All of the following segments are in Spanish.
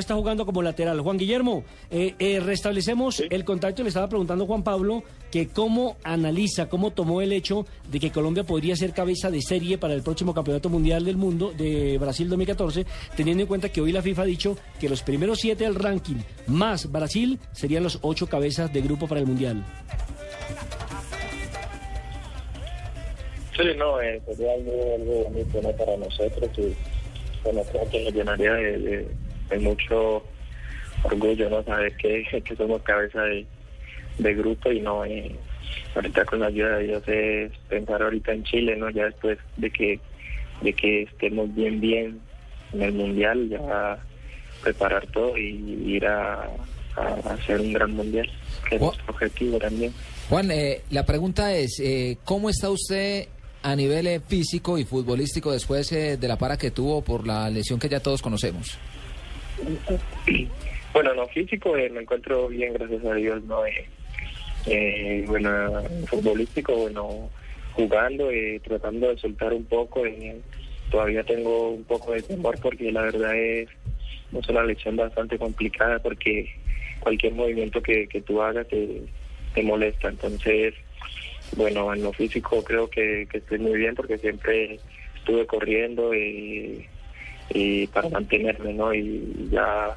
está jugando como lateral. Juan Guillermo, eh, eh, restablecemos el contacto. Le estaba preguntando Juan Pablo que cómo analiza, cómo tomó el hecho de que Colombia podría ser cabeza de serie para el próximo Campeonato Mundial del Mundo de Brasil 2014, teniendo en cuenta que hoy la FIFA ha dicho que los primeros siete del ranking más Brasil serían los ocho cabezas de grupo para el Mundial. Sí, no, eh, sería algo, bonito para nosotros y bueno, creo que nos llenaría de es mucho orgullo, ¿no? Saber que, que somos cabeza de, grupo y no, eh, ahorita con la ayuda de Dios es pensar ahorita en Chile, ¿no? Ya después de que, de que estemos bien, bien en el Mundial, ya preparar todo y ir a, hacer un gran Mundial, que es nuestro objetivo también. Juan, eh, la pregunta es, eh, ¿cómo está usted a nivel físico y futbolístico después de la para que tuvo por la lesión que ya todos conocemos? Bueno, no físico eh, me encuentro bien, gracias a Dios, no eh, eh bueno, futbolístico, bueno, jugando, eh, tratando de soltar un poco, todavía tengo un poco de temor porque la verdad es, es una lección bastante complicada porque cualquier movimiento que, que tú hagas te, te molesta, entonces, bueno, en lo físico creo que, que estoy muy bien porque siempre estuve corriendo y y para mantenerme, ¿no? Y ya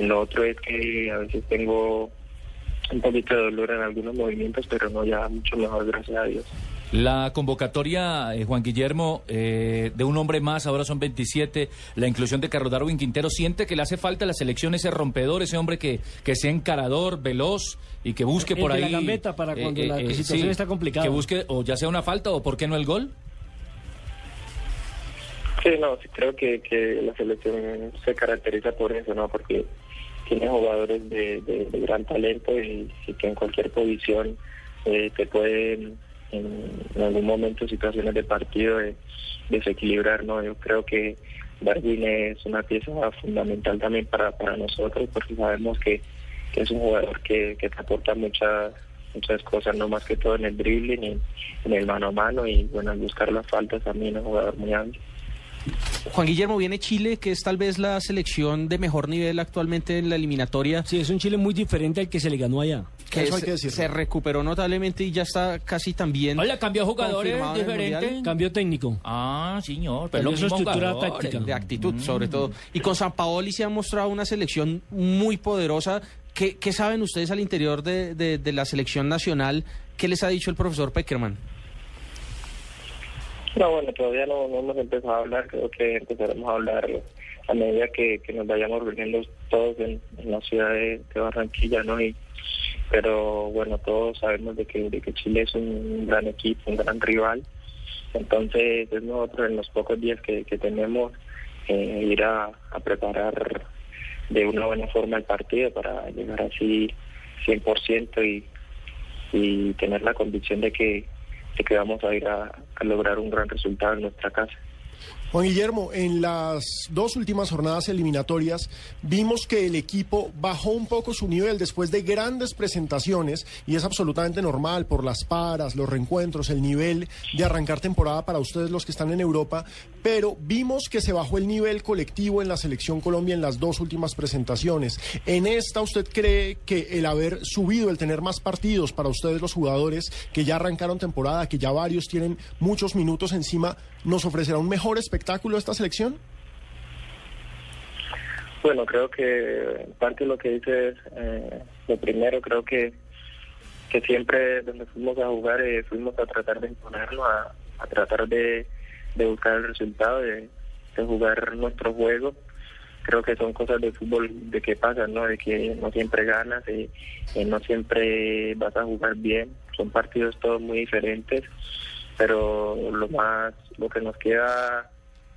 lo otro es que a veces tengo un poquito de dolor en algunos movimientos, pero no ya mucho mejor, gracias a Dios. La convocatoria, eh, Juan Guillermo, eh, de un hombre más, ahora son 27, la inclusión de Carlos Darwin Quintero, ¿siente que le hace falta a la selección ese rompedor, ese hombre que, que sea encarador, veloz y que busque por ahí... la gambeta para eh, cuando la situación está complicada. Que busque o ya sea una falta o por qué no el gol? Sí, no, sí creo que, que la selección se caracteriza por eso, ¿no? Porque tiene jugadores de, de, gran talento y, que en cualquier posición eh, te pueden en, algún momento situaciones de partido de, desequilibrar, ¿no? Yo creo que Darwin es una pieza fundamental también para, para nosotros porque sabemos que, es un jugador que, que te aporta muchas muchas cosas, no más que todo en el dribbling y en el mano a mano y bueno, al buscar las faltas también es un jugador muy amplio. Juan Guillermo, viene Chile, que es tal vez la selección de mejor nivel actualmente en la eliminatoria. Sí, es un Chile muy diferente al que se le ganó allá. Que, se, recuperó notablemente y ya está casi también. Hola, cambió jugadores diferente. Cambio técnico. Ah, señor. Pero es estructura táctica. De actitud, mm. sobre todo. Y con San Paoli se ha mostrado una selección muy poderosa. ¿Qué, saben ustedes al interior de, de la selección nacional? ¿Qué les ha dicho el profesor Peckerman? No, bueno, todavía no, hemos empezado a hablar, creo que empezaremos a hablar a medida que, nos vayamos reuniendo todos en, la ciudad de, Barranquilla, ¿no? Y, pero bueno, todos sabemos de que, de que Chile es un gran equipo, un gran rival, entonces es nosotros en los pocos días que, tenemos eh, ir a, preparar de una buena forma el partido para llegar así 100% y, y tener la convicción de que que vamos a ir a, lograr un gran resultado en nuestra casa. Juan Guillermo, en las dos últimas jornadas eliminatorias vimos que el equipo bajó un poco su nivel después de grandes presentaciones y es absolutamente normal por las paras, los reencuentros, el nivel de arrancar temporada para ustedes los que están en Europa, pero vimos que se bajó el nivel colectivo en la selección Colombia en las dos últimas presentaciones. En esta, ¿usted cree que el haber subido, el tener más partidos para ustedes los jugadores que ya arrancaron temporada, que ya varios tienen muchos minutos encima, nos ofrecerá un mejor espectáculo esta selección? Bueno, creo que parte de lo que dices, eh, lo primero creo que que siempre donde fuimos a jugar eh, fuimos a tratar de imponerlo, a, tratar de, buscar el resultado, de, jugar nuestro juego. Creo que son cosas de fútbol de que pasan, ¿no? De que no siempre ganas, y no siempre vas a jugar bien. Son partidos todos muy diferentes pero lo más, lo que nos queda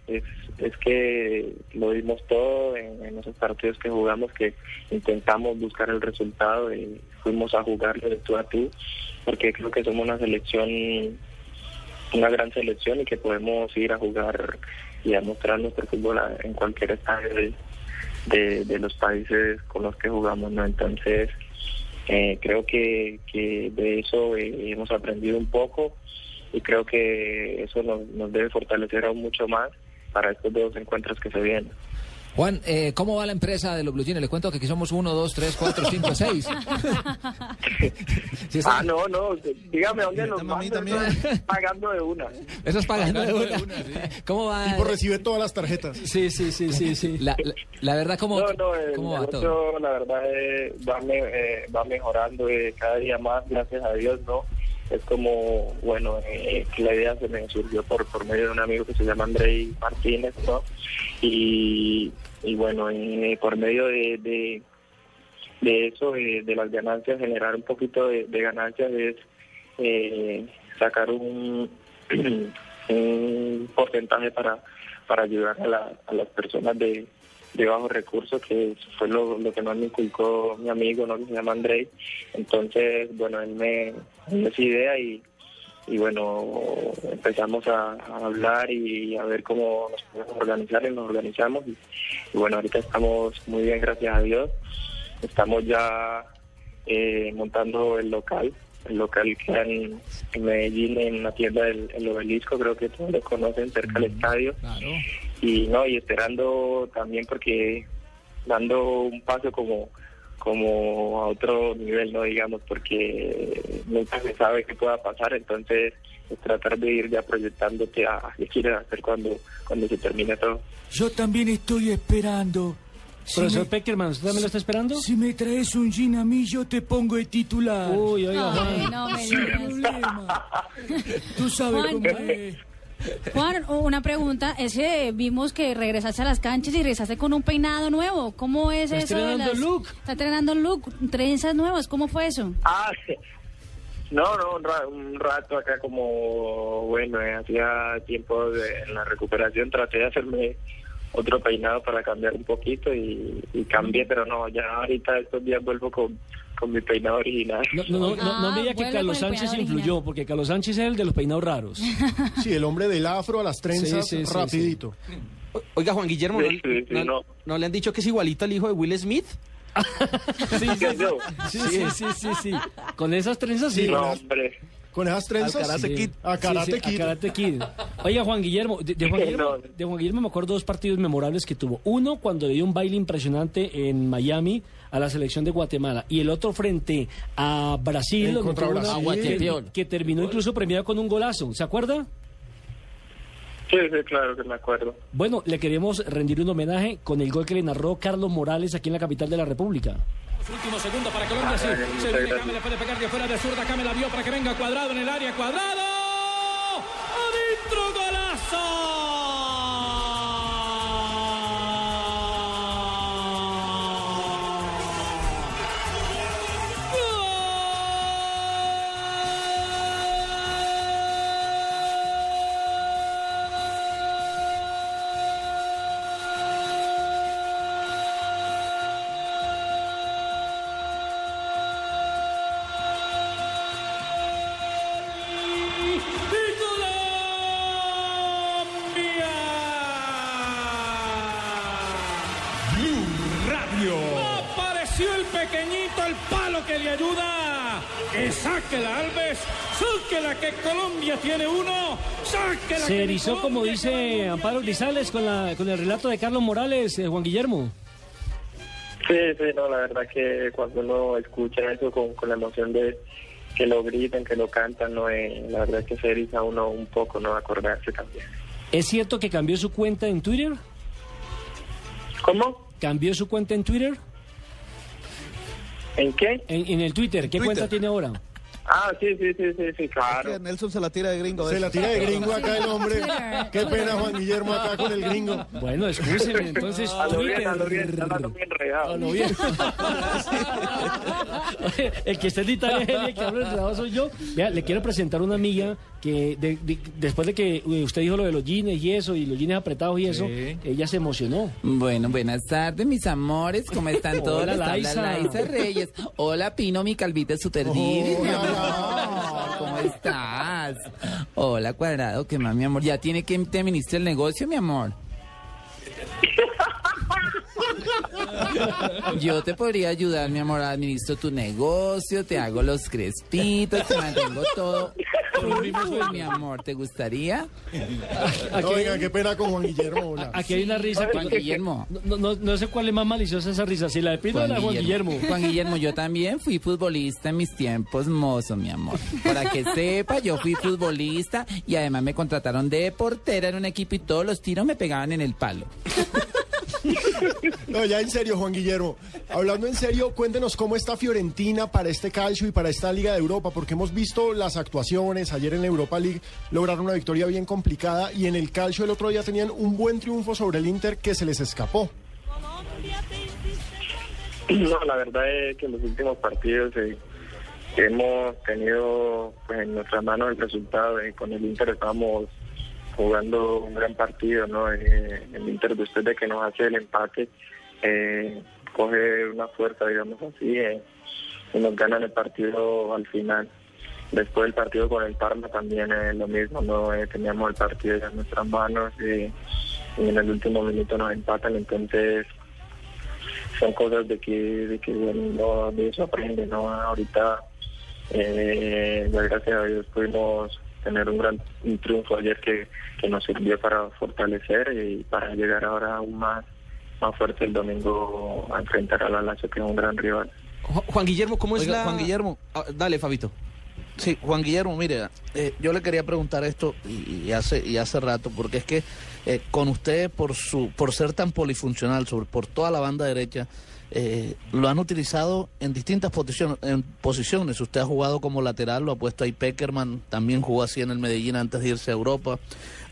es, es que lo dimos todo en, esos partidos que jugamos, que intentamos buscar el resultado y fuimos a jugar de tú a tú, porque creo que somos una selección, una gran selección y que podemos ir a jugar y a mostrar nuestro fútbol en cualquier estadio de, de, los países con los que jugamos, ¿no? Entonces, eh, creo que, que de eso eh, hemos aprendido un poco y creo que eso nos, debe fortalecer aún mucho más para estos dos encuentros que se vienen. Juan, eh, ¿cómo va la empresa de los Blue Jeans? Le cuento que aquí somos uno, dos, tres, cuatro, cinco, seis. Sí, está- Ah, no, no, dígame dónde nos mandan, también. eso es pagando de una. Eso es pagando de Pagando de una. una, sí. ¿Cómo va? Tipo recibe todas las tarjetas. Sí, sí, sí, sí, sí. La, la, la verdad, ¿cómo, No, no, el cómo va todo? negocio, la verdad, eh, va, me- eh, va mejorando eh, cada día más, gracias a Dios, ¿no? Es como, bueno, eh, la idea se me surgió por, por medio de un amigo que se llama Andrei Martínez. Y, y bueno, eh, por medio de, de, eso, eh, de las ganancias, generar un poquito de, ganancias es eh, sacar un, un porcentaje para, para ayudar a, la- a las personas de, de bajos recursos, que eso fue lo, lo que más me inculcó mi amigo, ¿no? que se llama Andrei. Entonces, bueno, él me, dio esa idea y, y bueno, empezamos a, a hablar y a ver cómo nos podemos organizar y nos organizamos. Y, y bueno, ahorita estamos muy bien, gracias a Dios. Estamos ya eh, montando el local. El local queda en, en Medellín, en la tienda del el obelisco, creo que todos lo conocen, cerca del estadio Claro. Y no y esperando también porque dando un paso como como a otro nivel no digamos porque nunca se sabe qué pueda pasar entonces es tratar de ir ya proyectándote a qué quieres hacer cuando cuando se termine todo Yo también estoy esperando. Si Profesor me, Peckerman, ¿usted también lo está esperando? si me traes un gin a mí, yo te pongo de titular. Uy, oiga, Ay, Juan. no me. Tú sabes Juan. cómo es. Juan, una pregunta. Es que vimos que regresaste a las canchas y regresaste con un peinado nuevo. ¿Cómo es Está eso? de estrenando las- look. Está estrenando look, trenzas nuevas. ¿Cómo fue eso? ah no no un, ra- un rato acá como bueno eh, hacía tiempo de, en la recuperación traté de hacerme otro peinado para cambiar un poquito y, y cambié pero no ya ahorita estos días vuelvo con con mi peinado original No, no, no, no, no me diga que Ah, Carlos Sánchez influyó, original. porque Carlos Sánchez es el de los peinados raros. Sí, el hombre del afro a las trenzas, Sí, sí, sí, rapidito. Oiga, Juan Guillermo, ¿no, Sí, sí, sí, no- no. no le han dicho que es igualito al hijo de Will Smith? Sí, sí, sí, sí, sí, sí, sí. Con esas trenzas sí. no hombre Con esas trenzas. Karate sí. Kid. A Karate Sí, sí, a Kid. Karate Kid. Oiga, Juan Guillermo, de, de Juan Guillermo, No. de Juan Guillermo me acuerdo dos partidos memorables que tuvo. Uno cuando le dio un baile impresionante en Miami a la selección de Guatemala y el otro frente a Brasil, contra una- que, que terminó incluso premiado con un golazo. ¿Se acuerda? Sí, sí, claro que me acuerdo. Bueno, le queremos rendir un homenaje con el gol que le narró Carlos Morales aquí en la capital de la República. Último segundo para Colombia, sí. Ay, Se viene le puede pegar de fuera de zurda. Came la vio para que venga cuadrado en el área. ¡Cuadrado! ¡Adentro Radio. Que le ayuda. Que saque la Alves, saque la que Colombia tiene uno, saque la Se erizó, como dice. Amparo Grisales, con, la, con el relato de Carlos Morales, eh, Juan Guillermo. Sí, sí, no, la verdad que cuando uno escucha eso con, con la emoción de que lo gritan, que lo cantan, no, eh, la verdad que se eriza uno un poco, no acordarse también. ¿Es cierto que cambió su cuenta en Twitter? ¿Cómo? ¿Cambió su cuenta en Twitter? ¿En qué? En, en el Twitter, ¿qué Twitter. cuenta tiene ahora? Ah, sí, sí, sí, sí, sí, claro. Que Nelson se la tira de gringo. Se ¿ves? la tira de gringo acá el hombre. Qué pena Juan Guillermo acá con el gringo. Bueno, escúcheme, entonces A lo bien, a lo bien, está hablando bien enredado. A lo bien. El que está en Italia es el que habla enredado soy yo. Vea, le quiero presentar una amiga que de- de- después de que eh, usted dijo lo de los jeans y eso, y los jeans apretados y eso, ella se emocionó. Bueno, buenas tardes, mis amores. ¿Cómo están todos? Hola, Laisa. Laisa Reyes. Hola, Pino, mi calvita super divis, mi ¿Cómo estás? Hola, Cuadrado, ¿qué más, mi amor? ¿Ya tiene que te administre el negocio, mi amor? Yo te podría ayudar, mi amor. Administro tu negocio, te hago los crespitos, te mantengo todo fútbol, mi amor, ¿te gustaría? Aquí, Oiga, qué pena con Juan Guillermo. hola. aquí hay una risa. que- Juan Guillermo. No, no, no sé cuál es más maliciosa esa risa, si la de Pino o la de Juan Guillermo. Juan Guillermo, yo también fui futbolista en mis tiempos mozo, mi amor. Para que sepa, yo fui futbolista y además me contrataron de portera en un equipo y todos los tiros me pegaban en el palo. No, ya en serio, Juan Guillermo. Hablando en serio, cuéntenos cómo está Fiorentina para este calcio y para esta Liga de Europa, porque hemos visto las actuaciones. Ayer en la Europa League lograron una victoria bien complicada y en el calcio el otro día tenían un buen triunfo sobre el Inter que se les escapó. No, la verdad es que en los últimos partidos eh, hemos tenido pues, en nuestras manos el resultado. eh, con el Inter estamos jugando un gran partido, ¿no? Eh, el Inter después de que nos hace el empate eh, coge una fuerza, digamos así, eh, y nos ganan el partido al final. Después del partido con el Parma también es lo mismo, ¿no? Eh, teníamos el partido en nuestras manos y, en el último minuto nos empatan, entonces son cosas de que, de que bueno, no, de eso aprende, ¿no? Ahorita, gracias a Dios, pudimos tener un gran un triunfo ayer que, que nos sirvió para fortalecer y para llegar ahora aún más, más fuerte el domingo a enfrentar a la Lazio, que es un gran rival. Ju- Juan Guillermo, ¿cómo es Oiga, la...? Juan Guillermo. Ah, dale, Fabito. Sí, Juan Guillermo, mire, eh, yo le quería preguntar esto y, y hace y hace rato, porque es que eh, con usted por su por ser tan polifuncional, sobre por toda la banda derecha, eh, lo han utilizado en distintas posiciones, en posiciones. Usted ha jugado como lateral, lo ha puesto ahí Peckerman, también jugó así en el Medellín antes de irse a Europa.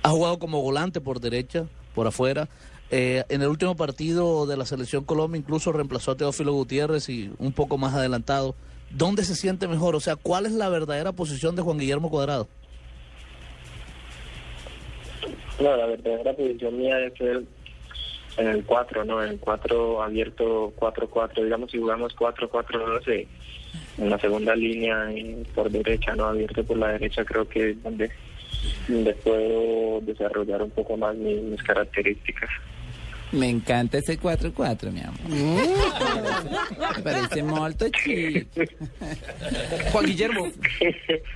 Ha jugado como volante por derecha, por afuera. Eh, en el último partido de la selección Colombia incluso reemplazó a Teófilo Gutiérrez y un poco más adelantado. ¿Dónde se siente mejor? O sea, ¿cuál es la verdadera posición de Juan Guillermo Cuadrado? No, la verdadera posición mía es el, en el 4, ¿no? En el 4 abierto 4-4, digamos si jugamos 4-4-2 eh, en la segunda línea eh, por derecha, ¿no? Abierto por la derecha creo que es donde, donde puedo desarrollar un poco más mi- mis características. Me encanta ese 4-4, mi amor. Me parece molto chido. Juan Guillermo,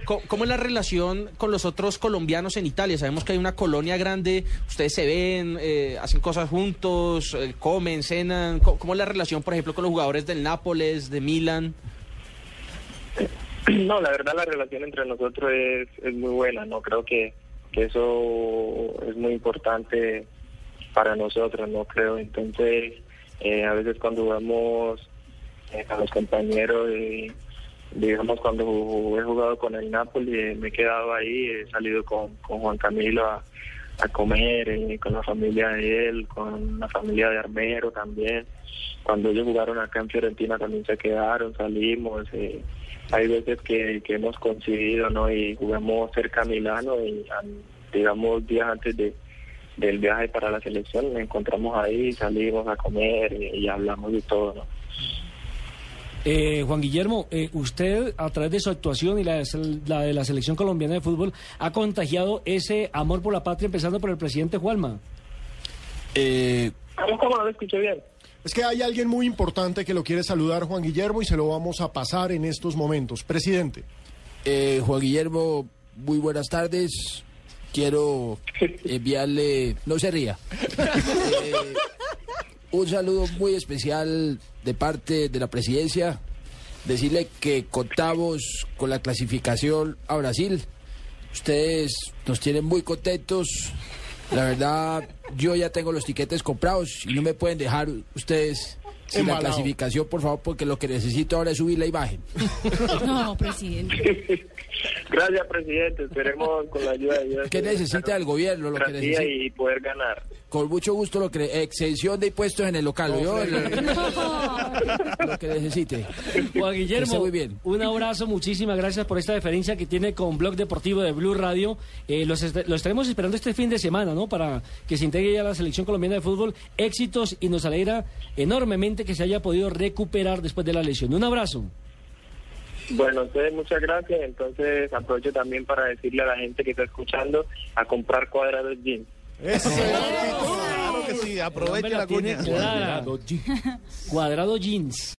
¿cómo, cómo es la relación con los otros colombianos en Italia? Sabemos que hay una colonia grande, ustedes se ven, eh, hacen cosas juntos, eh, comen, cenan. ¿Cómo, cómo es la relación, por ejemplo, con los jugadores del Nápoles, de Milan? No, la verdad la relación entre nosotros es, es muy buena, ¿no? Creo que, que eso es muy importante para nosotros, ¿no? Creo, entonces, eh, a veces cuando jugamos eh, a los compañeros, eh, digamos cuando he jugado con el Napoli, eh, me he quedado ahí, he salido con, con Juan Camilo a, a comer, eh, con la familia de él, con la familia de Armero también. Cuando ellos jugaron acá en Fiorentina también se quedaron, salimos. eh, hay veces que, que hemos coincidido, ¿no? Y jugamos cerca a Milano y, digamos, días antes de, del viaje para la selección, nos encontramos ahí, salimos a comer y, y hablamos de todo, ¿no? Eh, Juan Guillermo, eh, usted a través de su actuación y la de, la de la selección colombiana de fútbol ha contagiado ese amor por la patria empezando por el presidente Juanma. Eh, ¿Cómo, cómo no lo escuché bien? es que hay alguien muy importante que lo quiere saludar, Juan Guillermo, y se lo vamos a pasar en estos momentos. Presidente. Eh, Juan Guillermo, muy buenas tardes. Quiero enviarle, no se ría, Eh, un saludo muy especial de parte de la presidencia. Decirle que contamos con la clasificación a Brasil. Ustedes nos tienen muy contentos. La verdad, yo ya tengo los tiquetes comprados y no me pueden dejar ustedes sin la clasificación, por favor, porque lo que necesito ahora es subir la imagen. No, presidente. Gracias, presidente. Esperemos con la ayuda de Dios. ¿Qué necesita el gobierno? Lo que necesita. y poder ganar. Con mucho gusto lo que exención de impuestos en el local. ¿oyó? lo que necesite. Juan Guillermo, muy bien. un abrazo, muchísimas gracias por esta deferencia que tiene con Blog Deportivo de Blue Radio. Eh, los est- lo estaremos esperando este fin de semana, ¿no? Para que se integre ya la selección colombiana de fútbol. Éxitos y nos alegra enormemente que se haya podido recuperar después de la lesión. Un abrazo. Bueno, entonces muchas gracias. Entonces aprovecho también para decirle a la gente que está escuchando a comprar cuadrados jeans. Claro que sí, aproveche la tiene cuña. Cuadrado jeans.